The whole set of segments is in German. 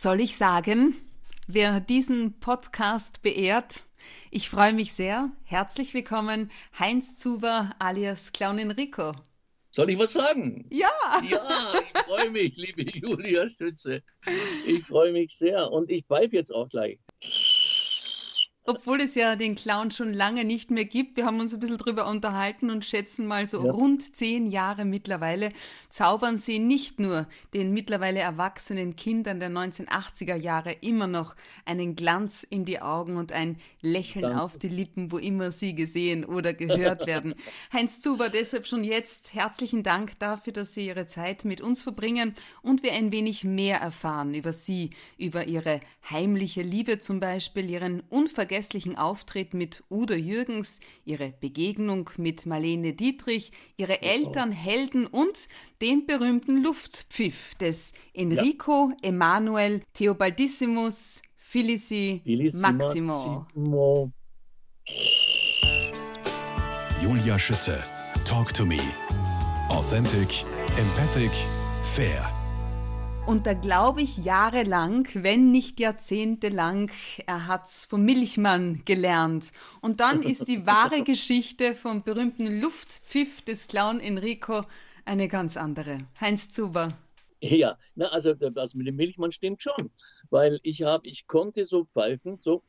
Soll ich sagen, wer diesen Podcast beehrt? Ich freue mich sehr. Herzlich willkommen, Heinz Zuber alias Clown Enrico. Soll ich was sagen? Ja! Ja, ich freue mich, liebe Julia Schütze. Ich freue mich sehr und ich pfeife jetzt auch gleich obwohl es ja den Clown schon lange nicht mehr gibt. Wir haben uns ein bisschen drüber unterhalten und schätzen mal so ja. rund zehn Jahre mittlerweile zaubern sie nicht nur den mittlerweile erwachsenen Kindern der 1980er Jahre immer noch einen Glanz in die Augen und ein Lächeln Danke. auf die Lippen, wo immer sie gesehen oder gehört werden. Heinz Zuber, deshalb schon jetzt herzlichen Dank dafür, dass Sie Ihre Zeit mit uns verbringen und wir ein wenig mehr erfahren über Sie, über Ihre heimliche Liebe zum Beispiel, Ihren unvergesslichen unvergesslichen Auftritt mit Udo Jürgens, ihre Begegnung mit Marlene Dietrich, ihre Eltern, Helden und den berühmten Luftpfiff des Enrico ja. Emanuel Theobaldissimus Felici Maximo. Maximo. Julia Schütze, Talk to Me. Authentic, empathic, fair. Und da glaube ich jahrelang, wenn nicht jahrzehntelang, er hat's vom Milchmann gelernt. Und dann ist die wahre Geschichte vom berühmten Luftpfiff des Clown Enrico eine ganz andere. Heinz Zuber. Ja, na, also das mit dem Milchmann stimmt schon, weil ich habe, ich konnte so pfeifen, so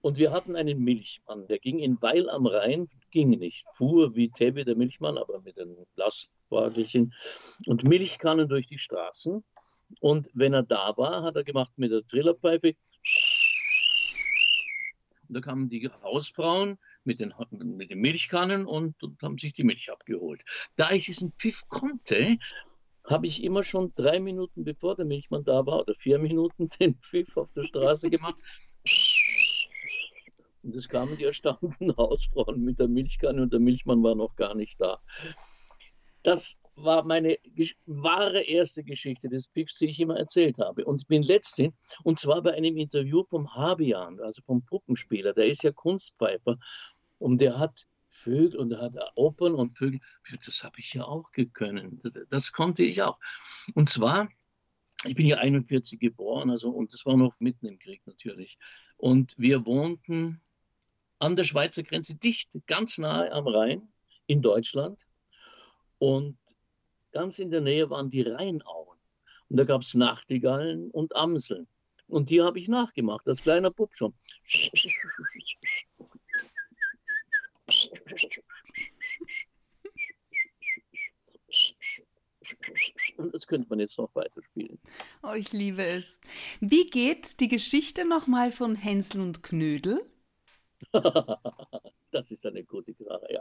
und wir hatten einen Milchmann, der ging in Weil am Rhein, ging nicht, fuhr wie Tebe der Milchmann, aber mit einem Lastwagelchen und Milchkannen durch die Straßen. Und wenn er da war, hat er gemacht mit der Trillerpfeife. Und da kamen die Hausfrauen mit den, mit den Milchkannen und, und haben sich die Milch abgeholt. Da ich diesen Pfiff konnte, habe ich immer schon drei Minuten bevor der Milchmann da war oder vier Minuten den Pfiff auf der Straße gemacht. Und es kamen die erstaunten Hausfrauen mit der Milchkanne und der Milchmann war noch gar nicht da. Das war meine wahre erste Geschichte des Piffs, die ich immer erzählt habe. Und ich bin letztens, und zwar bei einem Interview vom Habian, also vom Puppenspieler, der ist ja Kunstpfeifer und der hat Vögel und er hat Opern und Vögel. Das habe ich ja auch gekönnen. Das, das konnte ich auch. Und zwar ich bin ja 41 geboren, also und das war noch mitten im Krieg natürlich. Und wir wohnten an der Schweizer Grenze, dicht, ganz nahe am Rhein in Deutschland. Und ganz in der Nähe waren die Rheinauen. Und da gab es Nachtigallen und Amseln. Und die habe ich nachgemacht, als kleiner Bub schon. Und das könnte man jetzt noch weiterspielen. Oh, ich liebe es. Wie geht die Geschichte nochmal von Hänsel und Knödel? das ist eine gute Frage, ja.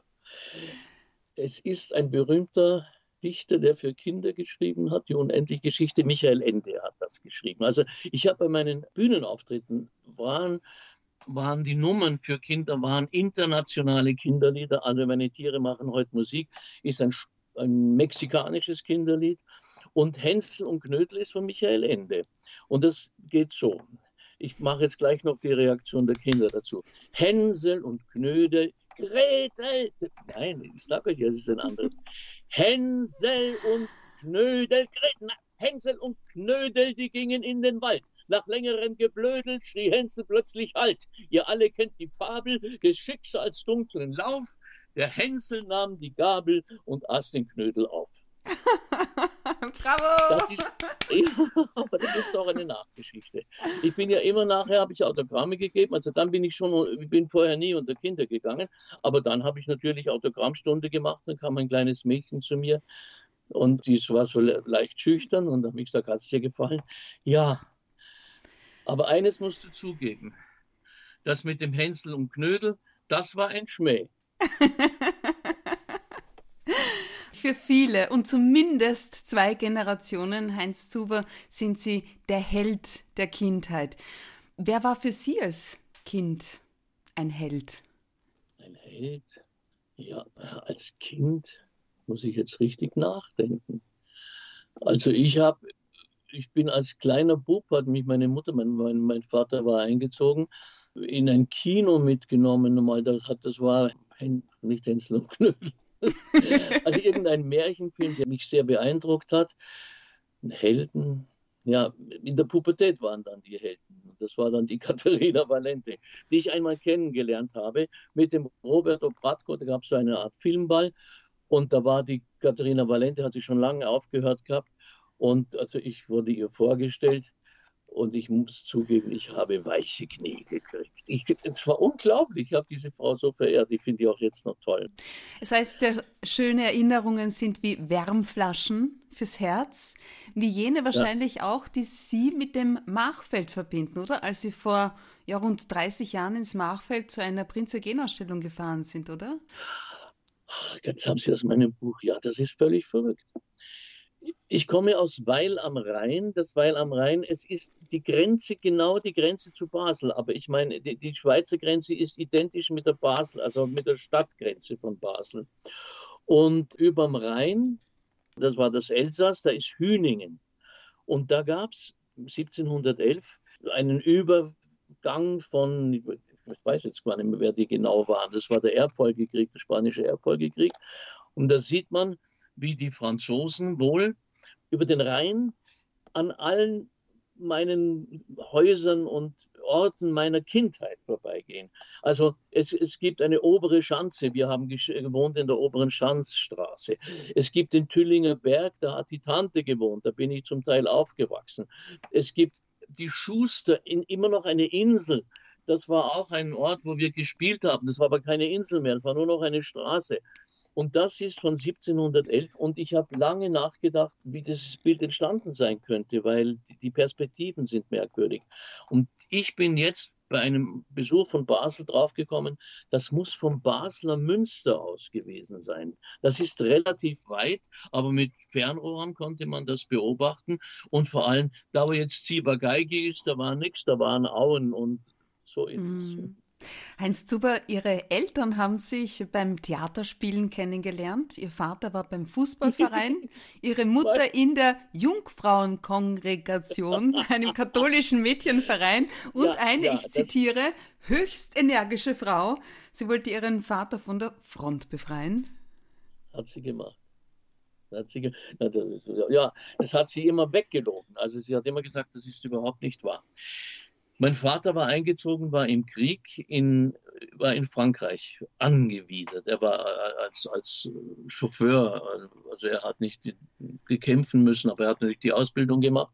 Es ist ein berühmter Dichter, der für Kinder geschrieben hat, die unendliche Geschichte. Michael Ende hat das geschrieben. Also ich habe bei meinen Bühnenauftritten waren, waren die Nummern für Kinder, waren internationale Kinderlieder. Alle meine Tiere machen heute Musik, ist ein, ein mexikanisches Kinderlied. Und Hänsel und Knödel ist von Michael Ende. Und das geht so. Ich mache jetzt gleich noch die Reaktion der Kinder dazu. Hänsel und Knödel, Gretel. Nein, ich sage euch, es ist ein anderes. Hänsel und Knödel, Gretel. Hänsel und Knödel, die gingen in den Wald. Nach längerem Geblödel schrie Hänsel plötzlich Halt. Ihr alle kennt die Fabel des Schicksals dunklen Lauf. Der Hänsel nahm die Gabel und aß den Knödel auf. Bravo! Das ist, ja, aber da gibt es auch eine Nachgeschichte. Ich bin ja immer nachher, habe ich Autogramme gegeben, also dann bin ich schon, ich bin vorher nie unter Kinder gegangen, aber dann habe ich natürlich Autogrammstunde gemacht, dann kam ein kleines Mädchen zu mir und die war so leicht schüchtern und habe ich gesagt, hat es dir gefallen? Ja, aber eines musst du zugeben, das mit dem Hänsel und Knödel, das war ein Schmäh. für viele und zumindest zwei Generationen, Heinz Zuber, sind Sie der Held der Kindheit. Wer war für Sie als Kind ein Held? Ein Held? Ja, als Kind muss ich jetzt richtig nachdenken. Also ich habe, ich bin als kleiner Bub, hat mich meine Mutter, mein, mein, mein Vater war eingezogen, in ein Kino mitgenommen. Mal, das, das war nicht Hänsel und Knödel, also irgendein Märchenfilm, der mich sehr beeindruckt hat. Helden, ja, in der Pubertät waren dann die Helden. Das war dann die Katharina Valente, die ich einmal kennengelernt habe mit dem Roberto Bratko. Da gab es so eine Art Filmball und da war die Katharina Valente, hat sie schon lange aufgehört gehabt. Und also ich wurde ihr vorgestellt und ich muss zugeben, ich habe weiche Knie gekriegt. Ich, es war unglaublich. Ich habe diese Frau so verehrt. Ich finde die auch jetzt noch toll. Das heißt, schöne Erinnerungen sind wie Wärmflaschen fürs Herz, wie jene wahrscheinlich ja. auch, die Sie mit dem Machfeld verbinden, oder? Als Sie vor ja, rund 30 Jahren ins Machfeld zu einer Prinz Eugen-Ausstellung gefahren sind, oder? Jetzt haben Sie aus meinem Buch. Ja, das ist völlig verrückt. Ich komme aus Weil am Rhein. Das Weil am Rhein, es ist die Grenze, genau die Grenze zu Basel. Aber ich meine, die, die Schweizer Grenze ist identisch mit der Basel, also mit der Stadtgrenze von Basel. Und überm Rhein, das war das Elsass, da ist Hüningen. Und da gab es 1711 einen Übergang von, ich weiß jetzt gar nicht mehr, wer die genau waren. Das war der Erbfolgekrieg, der spanische Erbfolgekrieg. Und da sieht man, wie die Franzosen wohl über den Rhein an allen meinen Häusern und Orten meiner Kindheit vorbeigehen. Also es, es gibt eine obere Schanze. Wir haben gewohnt in der oberen Schanzstraße. Es gibt den Tüllinger Berg, da hat die Tante gewohnt. Da bin ich zum Teil aufgewachsen. Es gibt die Schuster, in, immer noch eine Insel. Das war auch ein Ort, wo wir gespielt haben. Das war aber keine Insel mehr, das war nur noch eine Straße. Und das ist von 1711 und ich habe lange nachgedacht, wie dieses Bild entstanden sein könnte, weil die Perspektiven sind merkwürdig. Und ich bin jetzt bei einem Besuch von Basel draufgekommen, das muss vom Basler Münster aus gewesen sein. Das ist relativ weit, aber mit Fernrohren konnte man das beobachten. Und vor allem, da wo jetzt Ziebergeige ist, da war nichts, da waren Auen und so ist es. Heinz Zuber, Ihre Eltern haben sich beim Theaterspielen kennengelernt. Ihr Vater war beim Fußballverein, Ihre Mutter in der Jungfrauenkongregation, einem katholischen Mädchenverein und ja, eine, ja, ich zitiere, höchst energische Frau. Sie wollte ihren Vater von der Front befreien. Hat sie gemacht. Hat sie, ja, das hat sie immer weggelogen. Also sie hat immer gesagt, das ist überhaupt nicht wahr. Mein Vater war eingezogen, war im Krieg, in, war in Frankreich angewidert. Er war äh, als, als Chauffeur, also er hat nicht gekämpfen müssen, aber er hat natürlich die Ausbildung gemacht.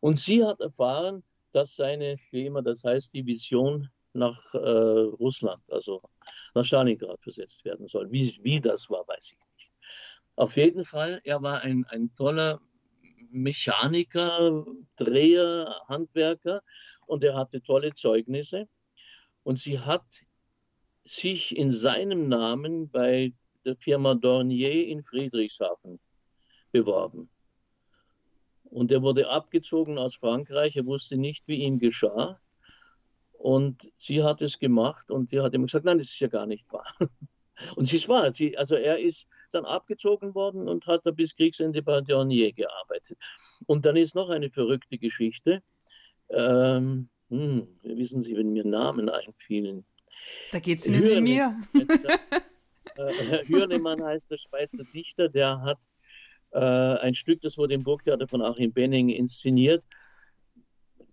Und sie hat erfahren, dass seine, immer das heißt, die Vision nach äh, Russland, also nach Stalingrad versetzt werden soll. Wie, wie das war, weiß ich nicht. Auf jeden Fall, er war ein, ein toller Mechaniker, Dreher, Handwerker und er hatte tolle Zeugnisse. Und sie hat sich in seinem Namen bei der Firma Dornier in Friedrichshafen beworben. Und er wurde abgezogen aus Frankreich. Er wusste nicht, wie ihm geschah. Und sie hat es gemacht und die hat ihm gesagt, nein, das ist ja gar nicht wahr. Und sie ist wahr. Sie, also er ist dann abgezogen worden und hat bis Kriegsende bei Dornier gearbeitet. Und dann ist noch eine verrückte Geschichte. Ähm, hm, wissen Sie, wenn mir Namen einfielen. Da geht es Ihnen wie mir. äh, Hürnemann heißt der Schweizer Dichter, der hat äh, ein Stück, das wurde im Burgtheater von Achim Benning inszeniert.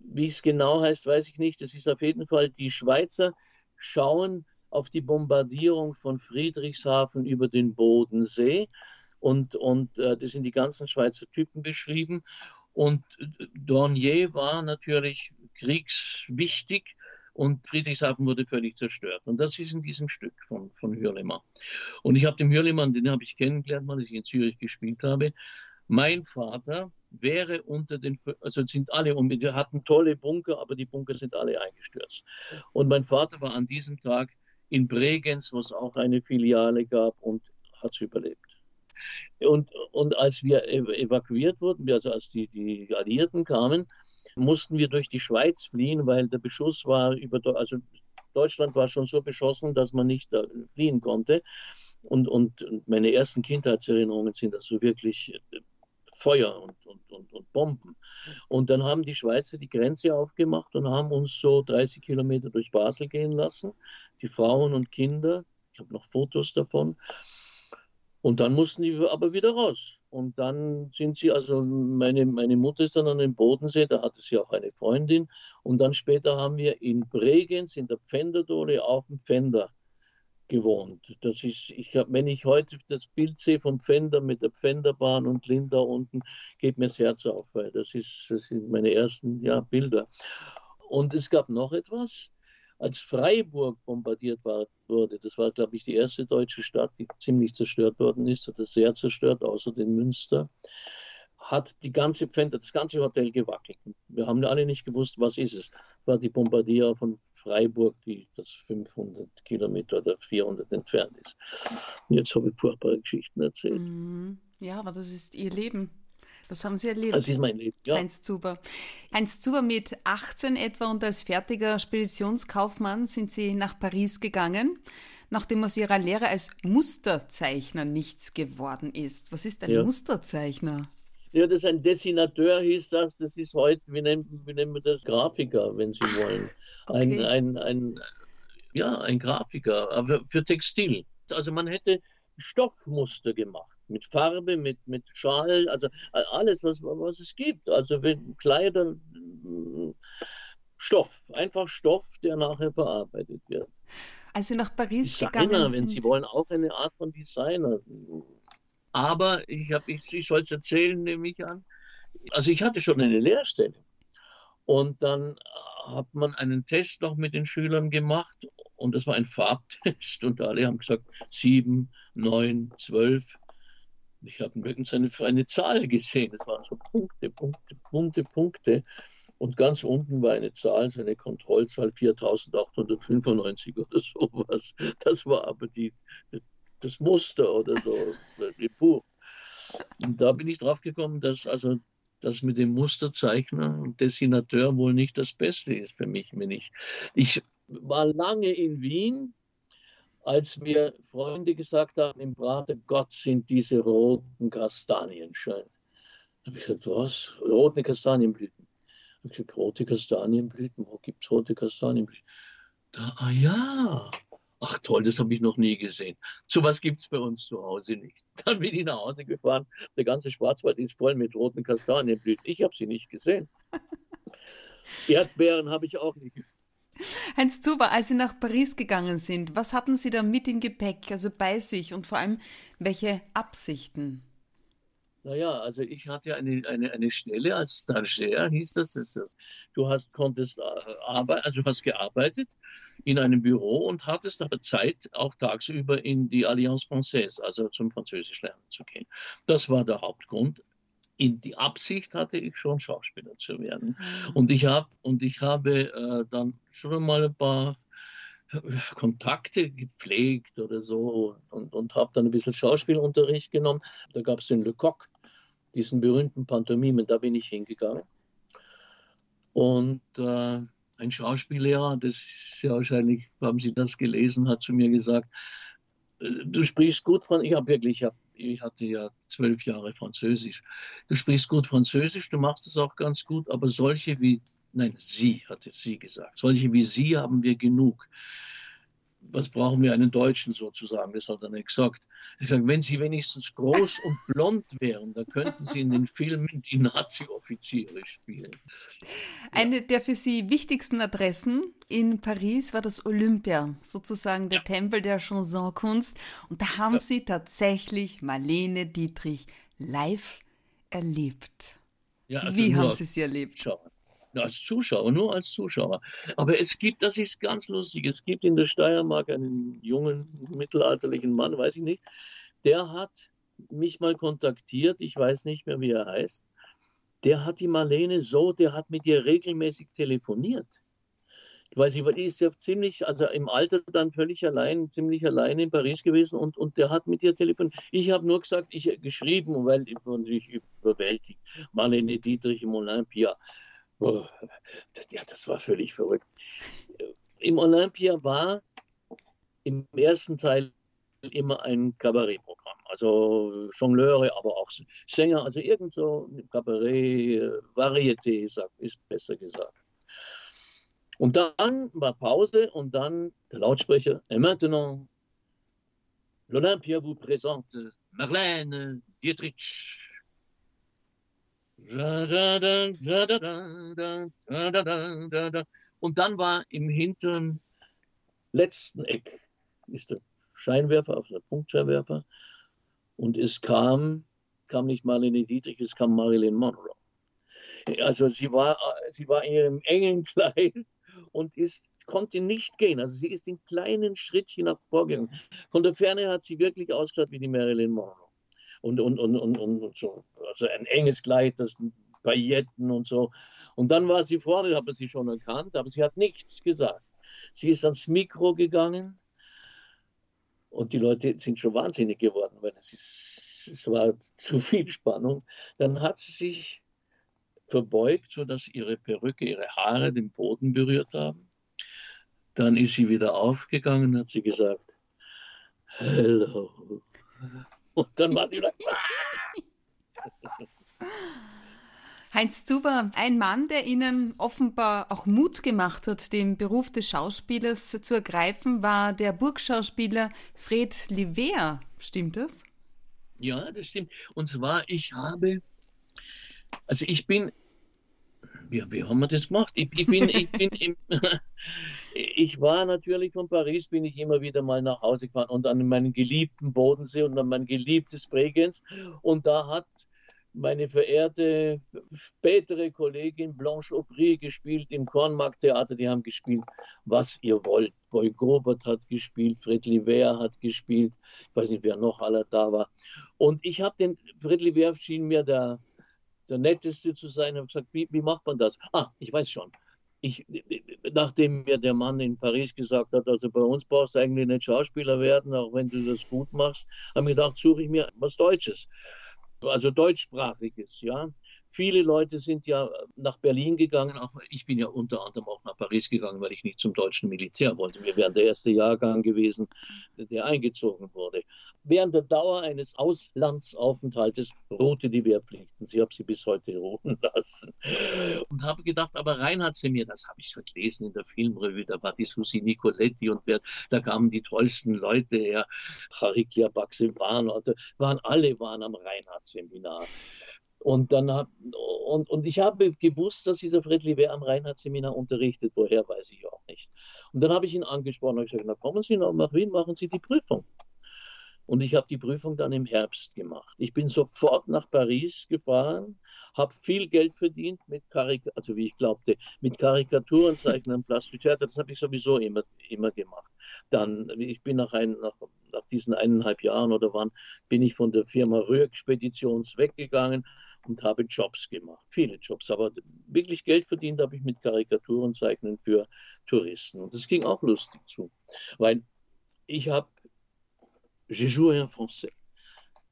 Wie es genau heißt, weiß ich nicht. Das ist auf jeden Fall, die Schweizer schauen auf die Bombardierung von Friedrichshafen über den Bodensee. Und, und äh, das sind die ganzen Schweizer Typen beschrieben. Und Dornier war natürlich kriegswichtig und Friedrichshafen wurde völlig zerstört. Und das ist in diesem Stück von, von Hürlimann. Und ich habe dem Hürlimann, den habe ich kennengelernt, als ich in Zürich gespielt habe. Mein Vater wäre unter den, also sind alle, und wir hatten tolle Bunker, aber die Bunker sind alle eingestürzt. Und mein Vater war an diesem Tag in Bregenz, wo es auch eine Filiale gab und hat es überlebt. Und, und als wir evakuiert wurden, also als die, die Alliierten kamen, mussten wir durch die Schweiz fliehen, weil der Beschuss war über, also Deutschland war schon so beschossen, dass man nicht fliehen konnte. Und, und meine ersten Kindheitserinnerungen sind also wirklich äh, Feuer und, und, und, und, Bomben. Und dann haben die Schweizer die Grenze aufgemacht und haben uns so 30 Kilometer durch Basel gehen lassen. Die Frauen und Kinder, ich habe noch Fotos davon. Und dann mussten die aber wieder raus. und dann sind sie, also meine, meine Mutter ist dann an dem Bodensee, da hatte sie auch eine Freundin. Und dann später haben wir in Bregenz, in der Pfänderdole, auf dem Pfänder gewohnt. Das ist, ich hab, wenn ich heute das Bild sehe vom Pfänder mit der Pfänderbahn und Linda unten, geht mir das Herz auf, weil das, ist, das sind meine ersten ja, Bilder. Und es gab noch etwas, als Freiburg bombardiert war, wurde, das war, glaube ich, die erste deutsche Stadt, die ziemlich zerstört worden ist, oder sehr zerstört, außer den Münster, hat die ganze Pfänder, das ganze Hotel gewackelt. Wir haben alle nicht gewusst, was ist es. War die Bombardier von Freiburg, die das 500 Kilometer oder 400 entfernt ist. Jetzt habe ich furchtbare Geschichten erzählt. Mhm. Ja, aber das ist Ihr Leben. Das haben Sie erlebt. Das ist mein Leben, ja. Heinz Zuber. Heinz Zuber mit 18 etwa und als fertiger Speditionskaufmann sind Sie nach Paris gegangen, nachdem aus Ihrer Lehre als Musterzeichner nichts geworden ist. Was ist ein ja. Musterzeichner? Ja, das ist ein Dessinateur, hieß das. Das ist heute, wie nennen, wie nennen wir das? Grafiker, wenn Sie wollen. Okay. Ein, ein, ein, ja, ein Grafiker, aber für Textil. Also man hätte Stoffmuster gemacht mit Farbe, mit, mit Schal, also alles, was, was es gibt. Also wenn Kleider, Stoff, einfach Stoff, der nachher verarbeitet wird. Als Sie nach Paris Designer, gegangen sind. wenn Sie wollen, auch eine Art von Designer. Aber ich, ich, ich soll es erzählen, nehme ich an. Also ich hatte schon eine Lehrstelle. Und dann hat man einen Test noch mit den Schülern gemacht und das war ein Farbtest und alle haben gesagt sieben, neun, zwölf. Ich habe nirgends eine, eine Zahl gesehen. Es waren so Punkte, Punkte, Punkte, Punkte. Und ganz unten war eine Zahl, so eine Kontrollzahl 4895 oder sowas. Das war aber die, das Muster oder so, die Buch. Und da bin ich drauf gekommen, dass also das mit dem Musterzeichner und Dessinateur wohl nicht das Beste ist für mich. Wenn ich, ich war lange in Wien als mir Freunde gesagt haben im Prater, Gott sind diese roten Kastanien schön. Da habe ich gesagt, was? Rote Kastanienblüten. Da habe ich gesagt, rote Kastanienblüten, wo gibt es rote Kastanienblüten? Da, ah ja, ach toll, das habe ich noch nie gesehen. So was gibt es bei uns zu Hause nicht. Dann bin ich nach Hause gefahren, der ganze Schwarzwald ist voll mit roten Kastanienblüten. Ich habe sie nicht gesehen. Erdbeeren habe ich auch nicht Heinz Zuber, als Sie nach Paris gegangen sind, was hatten Sie da mit im Gepäck, also bei sich und vor allem welche Absichten? Naja, also ich hatte eine, eine, eine Stelle als Stagiaire, hieß das, das, das. Du hast, konntest äh, arbeiten, also hast gearbeitet in einem Büro und hattest aber Zeit, auch tagsüber in die Alliance Française, also zum Französisch lernen zu gehen. Das war der Hauptgrund in die Absicht hatte ich schon Schauspieler zu werden. Mhm. Und ich habe und ich habe äh, dann schon mal ein paar Kontakte gepflegt oder so und, und habe dann ein bisschen Schauspielunterricht genommen. Da gab es den Lecoq, diesen berühmten Pantomimen, da bin ich hingegangen. Und äh, ein Schauspiellehrer, das ist ja wahrscheinlich, haben Sie das gelesen, hat zu mir gesagt, äh, du sprichst gut von, ich habe wirklich, ich habe ich hatte ja zwölf Jahre Französisch. Du sprichst gut Französisch, du machst es auch ganz gut, aber solche wie, nein, sie, hat jetzt sie gesagt, solche wie sie haben wir genug was brauchen wir einen Deutschen sozusagen? Das hat er nicht gesagt. Ich sage, wenn Sie wenigstens groß und blond wären, dann könnten Sie in den Filmen die Nazi-Offiziere spielen. Eine der für Sie wichtigsten Adressen in Paris war das Olympia, sozusagen der ja. Tempel der Chansonkunst. Und da haben ja. Sie tatsächlich Marlene Dietrich live erlebt. Ja, also Wie haben Sie sie erlebt? Schauen als Zuschauer, nur als Zuschauer. Aber es gibt, das ist ganz lustig, es gibt in der Steiermark einen jungen, mittelalterlichen Mann, weiß ich nicht, der hat mich mal kontaktiert, ich weiß nicht mehr, wie er heißt. Der hat die Marlene so, der hat mit ihr regelmäßig telefoniert. Weil die ist ja ziemlich, also im Alter dann völlig allein, ziemlich allein in Paris gewesen und, und der hat mit ihr telefoniert. Ich habe nur gesagt, ich geschrieben, weil ich natürlich überwältigt. Marlene Dietrich im Olympia. Ja, das war völlig verrückt. Im Olympia war im ersten Teil immer ein Kabarettprogramm. Also Jongleure, aber auch Sänger, also irgend so Kabarett, Varieté, ist besser gesagt. Und dann war Pause und dann der Lautsprecher. Et maintenant, l'Olympia vous présente Marlene Dietrich. Und dann war im hinteren letzten Eck ist der Scheinwerfer, auf der Punktscheinwerfer. Und es kam, kam nicht Marlene Dietrich, es kam Marilyn Monroe. Also sie war, sie war in ihrem engen Kleid und ist, konnte nicht gehen. Also sie ist in kleinen Schrittchen nach vorgegangen. Von der Ferne hat sie wirklich ausgeschaut wie die Marilyn Monroe. Und, und, und, und, und so. Also ein enges Kleid, das Pailletten und so. Und dann war sie vorne, habe sie schon erkannt, aber sie hat nichts gesagt. Sie ist ans Mikro gegangen und die Leute sind schon wahnsinnig geworden, weil es, ist, es war zu viel Spannung. Dann hat sie sich verbeugt, sodass ihre Perücke, ihre Haare den Boden berührt haben. Dann ist sie wieder aufgegangen, hat sie gesagt, Hello. Und dann war sie wieder. Heinz Zuber, ein Mann, der Ihnen offenbar auch Mut gemacht hat, den Beruf des Schauspielers zu ergreifen, war der Burgschauspieler Fred Liver. Stimmt das? Ja, das stimmt. Und zwar, ich habe, also ich bin, wie, wie haben wir das gemacht? Ich, ich bin, ich bin im, ich war natürlich von Paris, bin ich immer wieder mal nach Hause gefahren und an meinen geliebten Bodensee und an mein geliebtes Bregenz. Und da hat meine verehrte spätere Kollegin Blanche Aubry gespielt im Kornmarkttheater. Die haben gespielt, was ihr wollt. Boy Gobert hat gespielt, Fred Liver hat gespielt. Ich weiß nicht, wer noch aller da war. Und ich habe den, Fred Liver schien mir der, der Netteste zu sein. Ich habe gesagt, wie, wie macht man das? Ah, ich weiß schon. Ich, nachdem mir der Mann in Paris gesagt hat, also bei uns brauchst du eigentlich nicht Schauspieler werden, auch wenn du das gut machst, habe ich gedacht, suche ich mir was Deutsches also deutschsprachiges, ja. Viele Leute sind ja nach Berlin gegangen, auch ich bin ja unter anderem auch nach Paris gegangen, weil ich nicht zum deutschen Militär wollte. Wir wären der erste Jahrgang gewesen, der eingezogen wurde. Während der Dauer eines Auslandsaufenthaltes ruhte die Wehrpflicht und sie habe sie bis heute ruhen lassen. Und habe gedacht, aber Reinhard mir, das habe ich gelesen in der Filmrevue, da war die Susi Nicoletti und wer, da kamen die tollsten Leute her, Hariklia Baxevan, waren alle waren am Reinhard-Seminar. Und dann hab, und, und ich habe gewusst, dass dieser Fred Livet am Reinhardt-Seminar unterrichtet. Woher weiß ich auch nicht. Und dann habe ich ihn angesprochen und gesagt, na kommen Sie nach Wien, machen Sie die Prüfung. Und ich habe die Prüfung dann im Herbst gemacht. Ich bin sofort nach Paris gefahren, habe viel Geld verdient mit Karik also wie ich glaubte, mit Karikaturen zeichnen, Plastiktheater. Das habe ich sowieso immer, immer gemacht. Dann, ich bin nach, ein, nach, nach diesen eineinhalb Jahren oder wann, bin ich von der Firma Röhr Speditions weggegangen und habe Jobs gemacht, viele Jobs, aber wirklich Geld verdient habe ich mit Karikaturen zeichnen für Touristen. Und das ging auch lustig zu, weil ich habe, je joue en français,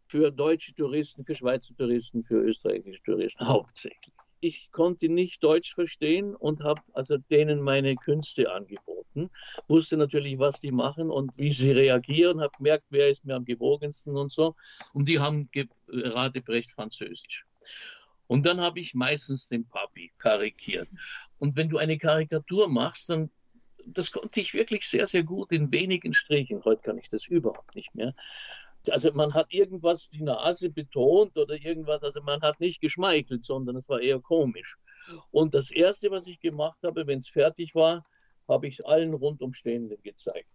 für deutsche Touristen, für Schweizer Touristen, für österreichische Touristen hauptsächlich. Ich konnte nicht Deutsch verstehen und habe also denen meine Künste angeboten, wusste natürlich, was die machen und wie sie reagieren, habe gemerkt, wer ist mir am gewogensten und so. Und die haben gerade Brecht Französisch. Und dann habe ich meistens den Papi karikiert. Und wenn du eine Karikatur machst, dann das konnte ich wirklich sehr, sehr gut in wenigen Strichen. Heute kann ich das überhaupt nicht mehr. Also man hat irgendwas die Nase betont oder irgendwas, also man hat nicht geschmeichelt, sondern es war eher komisch. Und das Erste, was ich gemacht habe, wenn es fertig war, habe ich allen Rundumstehenden gezeigt.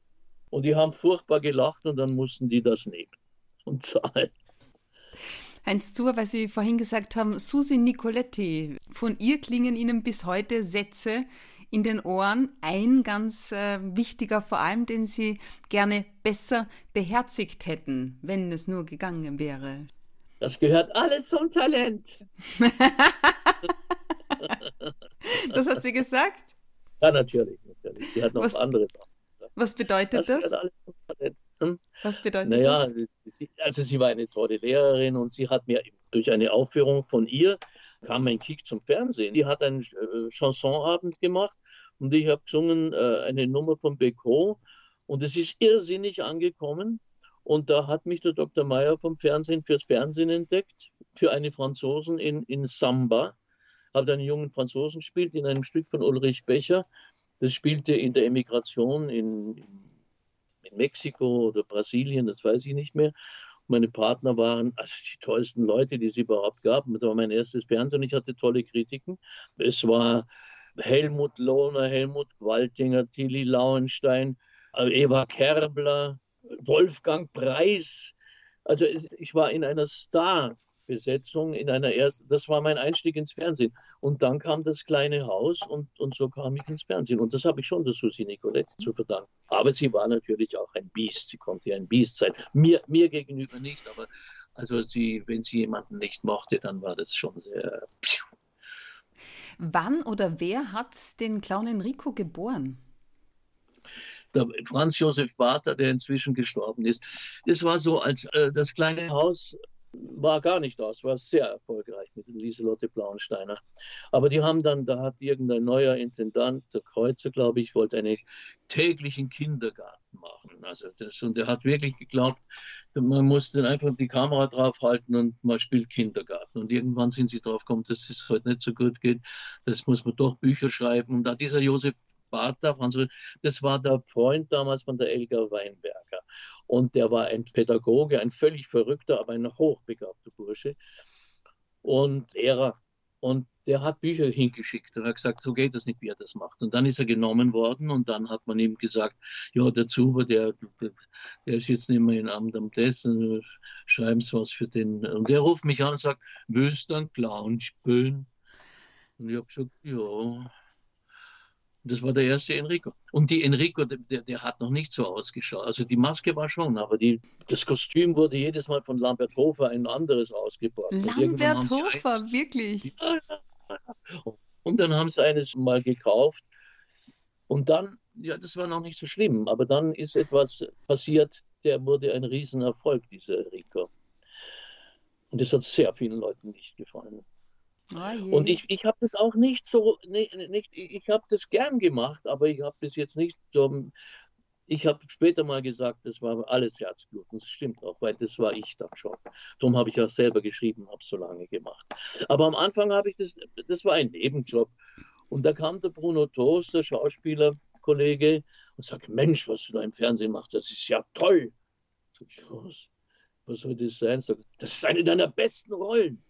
Und die haben furchtbar gelacht und dann mussten die das nehmen und zahlen. Heinz Zuhr, weil Sie vorhin gesagt haben, Susi Nicoletti, von ihr klingen Ihnen bis heute Sätze in den Ohren. Ein ganz äh, wichtiger vor allem, den Sie gerne besser beherzigt hätten, wenn es nur gegangen wäre. Das gehört alles zum Talent. das hat sie gesagt? Ja, natürlich. natürlich. Die hat noch was, anderes auch. Was bedeutet das? das? Alles zum Talent. Hm? Was bedeutet naja, das? Sie, also sie war eine tolle Lehrerin und sie hat mir durch eine Aufführung von ihr kam ein Kick zum Fernsehen. Die hat einen äh, Chansonabend gemacht und ich habe gesungen äh, eine Nummer von Becot und es ist irrsinnig angekommen. Und da hat mich der Dr. Meyer vom Fernsehen fürs Fernsehen entdeckt, für eine Franzosen in, in Samba. Habe einen jungen Franzosen gespielt in einem Stück von Ulrich Becher. Das spielte in der Emigration in in Mexiko oder Brasilien, das weiß ich nicht mehr. Meine Partner waren also die tollsten Leute, die es überhaupt gab. Das war mein erstes Fernsehen. Ich hatte tolle Kritiken. Es war Helmut Lohner, Helmut Waltinger, Tilly Lauenstein, Eva Kerbler, Wolfgang Preis. Also ich war in einer Starbesetzung, in einer ersten, das war mein Einstieg ins Fernsehen. Und dann kam das kleine Haus und, und so kam ich ins Fernsehen. Und das habe ich schon der Susi Nicolette zu verdanken. Aber sie war natürlich auch ein Biest. Sie konnte ja ein Biest sein. Mir, mir gegenüber nicht, aber also sie, wenn sie jemanden nicht mochte, dann war das schon sehr. Wann oder wer hat den Clown Enrico geboren? Der Franz Josef Barther, der inzwischen gestorben ist. Es war so, als äh, das kleine Haus war gar nicht aus, war sehr erfolgreich mit Lieselotte Blauensteiner. Aber die haben dann, da hat irgendein neuer Intendant, der Kreuzer, glaube ich, wollte einen täglichen Kindergarten machen. Also das, und er hat wirklich geglaubt, man muss dann einfach die Kamera draufhalten und man spielt Kindergarten. Und irgendwann sind sie drauf gekommen, dass es heute nicht so gut geht. Das muss man doch Bücher schreiben. Und da dieser Josef Bartha, Franz, das war der Freund damals von der Elga Weinberger. Und der war ein Pädagoge, ein völlig verrückter, aber ein hochbegabter Bursche. Und Lehrer. Und der hat Bücher hingeschickt und hat gesagt, so geht das nicht, wie er das macht. Und dann ist er genommen worden und dann hat man ihm gesagt, ja, der Zuber, der, der, der ist jetzt nicht mehr in Amt am Dessen, schreiben Sie was für den. Und der ruft mich an und sagt, willst du einen Clown spielen? Und ich habe gesagt, ja, das war der erste Enrico. Und die Enrico, der, der hat noch nicht so ausgeschaut. Also die Maske war schon, aber die, das Kostüm wurde jedes Mal von Lambert Hofer ein anderes ausgebaut. Lambert Hofer, eins, wirklich? Ja, und dann haben sie eines mal gekauft. Und dann, ja, das war noch nicht so schlimm, aber dann ist etwas passiert, der wurde ein Riesenerfolg, dieser Enrico. Und das hat sehr vielen Leuten nicht gefallen. Oh und ich, ich habe das auch nicht so, nicht, nicht ich habe das gern gemacht, aber ich habe das jetzt nicht so, ich habe später mal gesagt, das war alles Herzblut. Und das stimmt auch, weil das war ich dann schon. Darum habe ich auch selber geschrieben, habe so lange gemacht. Aber am Anfang habe ich das, das war ein Nebenjob. Und da kam der Bruno Toast, der Schauspielerkollege, und sagte, Mensch, was du da im Fernsehen machst, das ist ja toll. Sag ich, was, was soll das sein? Sag, das ist eine deiner besten Rollen.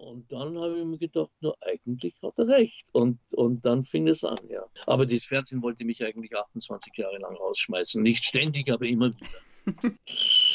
Und dann habe ich mir gedacht, nur eigentlich hat er recht. Und, und dann fing es an, ja. Aber das Fernsehen wollte mich eigentlich 28 Jahre lang rausschmeißen. Nicht ständig, aber immer wieder.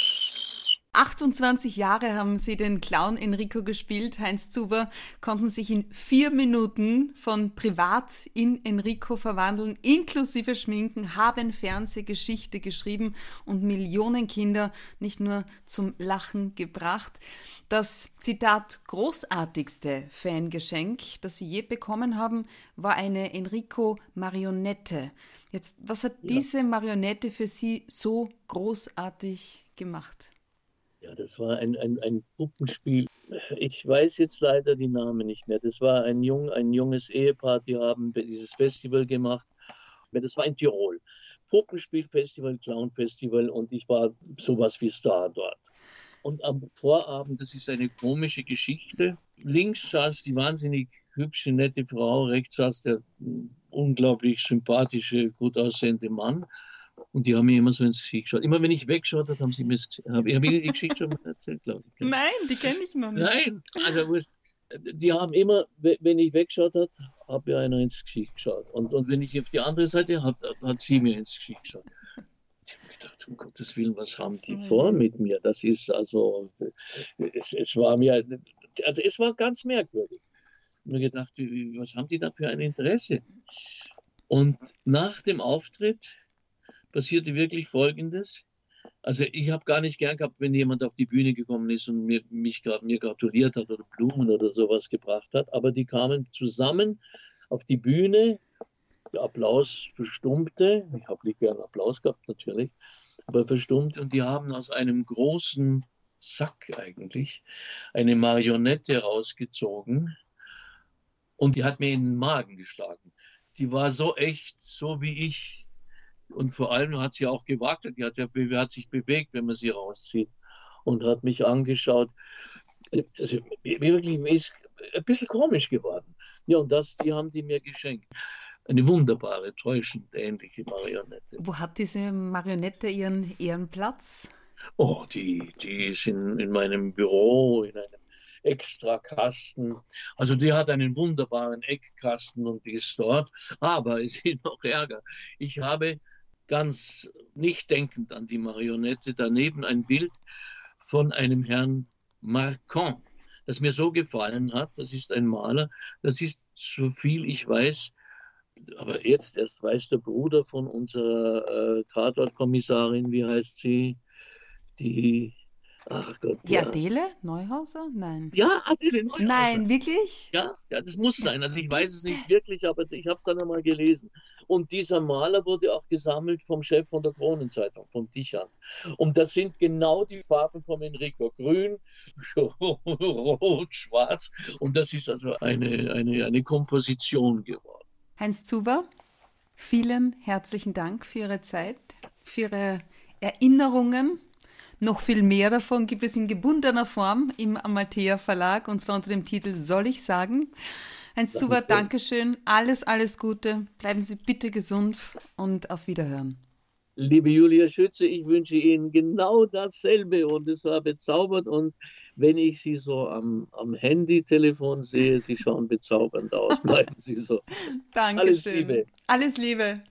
28 Jahre haben Sie den Clown Enrico gespielt. Heinz Zuber konnten sich in vier Minuten von privat in Enrico verwandeln, inklusive Schminken, haben Fernsehgeschichte geschrieben und Millionen Kinder nicht nur zum Lachen gebracht. Das Zitat großartigste Fangeschenk, das Sie je bekommen haben, war eine Enrico Marionette. Jetzt, was hat ja. diese Marionette für Sie so großartig gemacht? Ja, das war ein, ein, ein Puppenspiel. Ich weiß jetzt leider die Namen nicht mehr. Das war ein, jung, ein junges Ehepaar, die haben dieses Festival gemacht. Das war in Tirol. Puppenspielfestival, Clownfestival und ich war sowas wie Star dort. Und am Vorabend, das ist eine komische Geschichte. Links saß die wahnsinnig hübsche, nette Frau, rechts saß der unglaublich sympathische, gut aussehende Mann. Und die haben mir immer so ins Gesicht geschaut. Immer wenn ich weggeschaut habe, haben sie mir hab, ich habe Ihnen die Geschichte schon mal erzählt, glaube ich. Nein, die kenne ich noch nicht. Nein, also die haben immer, wenn ich weggeschaut habe, habe ich einer ins Gesicht geschaut. Und, und wenn ich auf die andere Seite habe, hat sie mir ins Gesicht geschaut. Ich habe gedacht, um Gottes Willen, was haben die vor mit mir? Das ist also, es, es war mir, also es war ganz merkwürdig. Ich habe mir gedacht, was haben die da für ein Interesse? Und nach dem Auftritt passierte wirklich Folgendes. Also ich habe gar nicht gern gehabt, wenn jemand auf die Bühne gekommen ist und mir, mich, mir gratuliert hat oder Blumen oder sowas gebracht hat. Aber die kamen zusammen auf die Bühne. Der Applaus verstummte. Ich habe nicht gern Applaus gehabt, natürlich. Aber verstummte. Und die haben aus einem großen Sack eigentlich eine Marionette rausgezogen. Und die hat mir in den Magen geschlagen. Die war so echt, so wie ich und vor allem hat sie auch gewagt, die hat, ja, hat sich bewegt, wenn man sie rauszieht und hat mich angeschaut. Also, wirklich ist ein bisschen komisch geworden. Ja, und das, die haben die mir geschenkt. Eine wunderbare, täuschend ähnliche Marionette. Wo hat diese Marionette ihren Ehrenplatz? Oh, die, die ist in, in meinem Büro, in einem Extrakasten. Also die hat einen wunderbaren Eckkasten und die ist dort. Aber es ist noch ärger. Ich habe ganz nicht denkend an die Marionette daneben ein Bild von einem Herrn Marcon, das mir so gefallen hat. Das ist ein Maler. Das ist, so viel ich weiß, aber jetzt erst weiß der Bruder von unserer äh, Tatortkommissarin, wie heißt sie? Die Ach Gott. Die ja. Adele Neuhauser? Nein. Ja, Adele Neuhauser. Nein, wirklich? Ja, ja das muss sein. Also ich weiß es nicht wirklich, aber ich habe es dann einmal gelesen. Und dieser Maler wurde auch gesammelt vom Chef von der Kronenzeitung, vom Tichern. Und das sind genau die Farben von Enrico. Grün, Rot, Schwarz. Und das ist also eine, eine, eine Komposition geworden. Heinz Zuber, vielen herzlichen Dank für Ihre Zeit, für Ihre Erinnerungen noch viel mehr davon gibt es in gebundener Form im Amalthea Verlag und zwar unter dem Titel Soll ich sagen? Heinz Zuber, Dankeschön. Alles, alles Gute. Bleiben Sie bitte gesund und auf Wiederhören. Liebe Julia Schütze, ich wünsche Ihnen genau dasselbe und es war bezaubert und wenn ich Sie so am, am Handy-Telefon sehe, Sie schauen bezaubernd aus. Bleiben Sie so. Dankeschön. Alles Liebe. Alles Liebe.